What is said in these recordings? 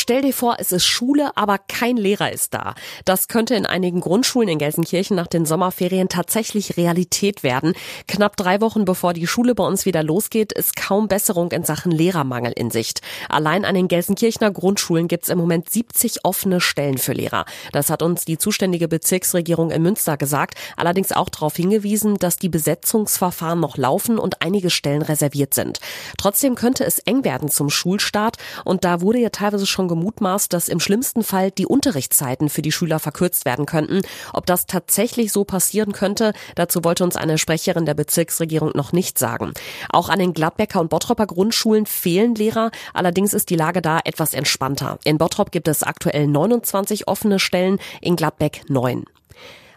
Stell dir vor, es ist Schule, aber kein Lehrer ist da. Das könnte in einigen Grundschulen in Gelsenkirchen nach den Sommerferien tatsächlich Realität werden. Knapp drei Wochen bevor die Schule bei uns wieder losgeht, ist kaum Besserung in Sachen Lehrermangel in Sicht. Allein an den Gelsenkirchener Grundschulen gibt es im Moment 70 offene Stellen für Lehrer. Das hat uns die zuständige Bezirksregierung in Münster gesagt, allerdings auch darauf hingewiesen, dass die Besetzungsverfahren noch laufen und einige Stellen reserviert sind. Trotzdem könnte es eng werden zum Schulstart und da wurde ja teilweise schon gemutmaßt, dass im schlimmsten Fall die Unterrichtszeiten für die Schüler verkürzt werden könnten. Ob das tatsächlich so passieren könnte, dazu wollte uns eine Sprecherin der Bezirksregierung noch nicht sagen. Auch an den Gladbecker und Bottropper Grundschulen fehlen Lehrer. Allerdings ist die Lage da etwas entspannter. In Bottrop gibt es aktuell 29 offene Stellen, in Gladbeck neun.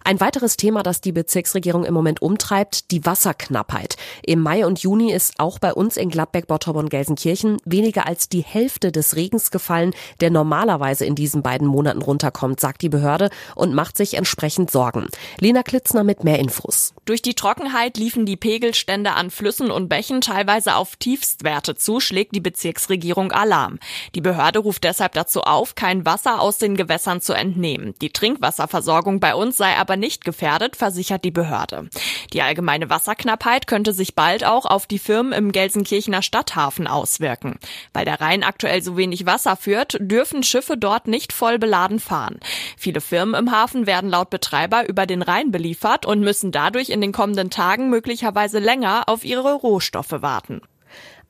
Ein weiteres Thema, das die Bezirksregierung im Moment umtreibt, die Wasserknappheit. Im Mai und Juni ist auch bei uns in Gladbeck, Bottrop und Gelsenkirchen weniger als die Hälfte des Regens gefallen, der normalerweise in diesen beiden Monaten runterkommt, sagt die Behörde und macht sich entsprechend Sorgen. Lena Klitzner mit mehr Infos. Durch die Trockenheit liefen die Pegelstände an Flüssen und Bächen teilweise auf Tiefstwerte zu, schlägt die Bezirksregierung Alarm. Die Behörde ruft deshalb dazu auf, kein Wasser aus den Gewässern zu entnehmen. Die Trinkwasserversorgung bei uns sei aber aber nicht gefährdet, versichert die Behörde. Die allgemeine Wasserknappheit könnte sich bald auch auf die Firmen im Gelsenkirchener Stadthafen auswirken. Weil der Rhein aktuell so wenig Wasser führt, dürfen Schiffe dort nicht voll beladen fahren. Viele Firmen im Hafen werden laut Betreiber über den Rhein beliefert und müssen dadurch in den kommenden Tagen möglicherweise länger auf ihre Rohstoffe warten.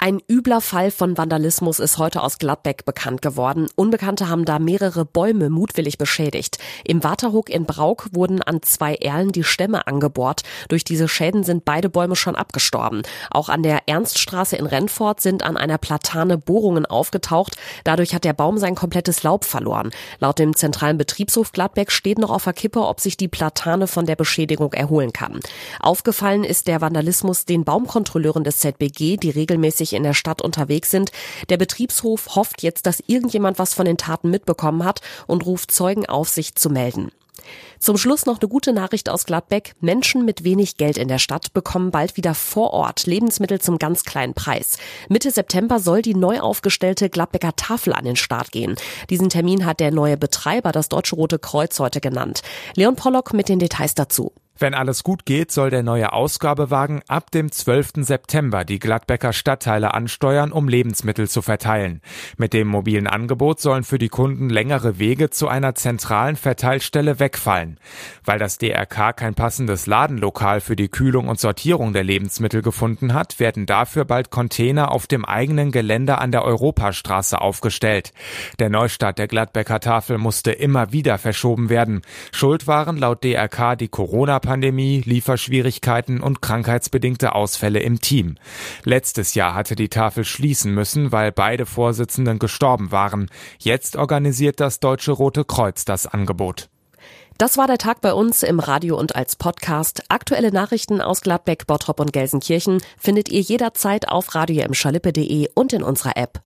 Ein übler Fall von Vandalismus ist heute aus Gladbeck bekannt geworden. Unbekannte haben da mehrere Bäume mutwillig beschädigt. Im Waterhook in Brauk wurden an zwei Erlen die Stämme angebohrt. Durch diese Schäden sind beide Bäume schon abgestorben. Auch an der Ernststraße in Rennfort sind an einer Platane Bohrungen aufgetaucht. Dadurch hat der Baum sein komplettes Laub verloren. Laut dem zentralen Betriebshof Gladbeck steht noch auf der Kippe, ob sich die Platane von der Beschädigung erholen kann. Aufgefallen ist der Vandalismus den Baumkontrolleuren des ZBG, die regelmäßig regelmäßig in der Stadt unterwegs sind. Der Betriebshof hofft jetzt, dass irgendjemand was von den Taten mitbekommen hat und ruft Zeugen auf, sich zu melden. Zum Schluss noch eine gute Nachricht aus Gladbeck. Menschen mit wenig Geld in der Stadt bekommen bald wieder vor Ort Lebensmittel zum ganz kleinen Preis. Mitte September soll die neu aufgestellte Gladbecker Tafel an den Start gehen. Diesen Termin hat der neue Betreiber, das Deutsche Rote Kreuz, heute genannt. Leon Pollock mit den Details dazu. Wenn alles gut geht, soll der neue Ausgabewagen ab dem 12. September die Gladbecker Stadtteile ansteuern, um Lebensmittel zu verteilen. Mit dem mobilen Angebot sollen für die Kunden längere Wege zu einer zentralen Verteilstelle wegfallen. Weil das DRK kein passendes Ladenlokal für die Kühlung und Sortierung der Lebensmittel gefunden hat, werden dafür bald Container auf dem eigenen Gelände an der Europastraße aufgestellt. Der Neustart der Gladbecker Tafel musste immer wieder verschoben werden. Schuld waren laut DRK die Corona Corona-Pandemie, Lieferschwierigkeiten und krankheitsbedingte Ausfälle im Team. Letztes Jahr hatte die Tafel schließen müssen, weil beide Vorsitzenden gestorben waren. Jetzt organisiert das Deutsche Rote Kreuz das Angebot. Das war der Tag bei uns im Radio und als Podcast. Aktuelle Nachrichten aus Gladbeck, Bottrop und Gelsenkirchen findet ihr jederzeit auf radio und in unserer App.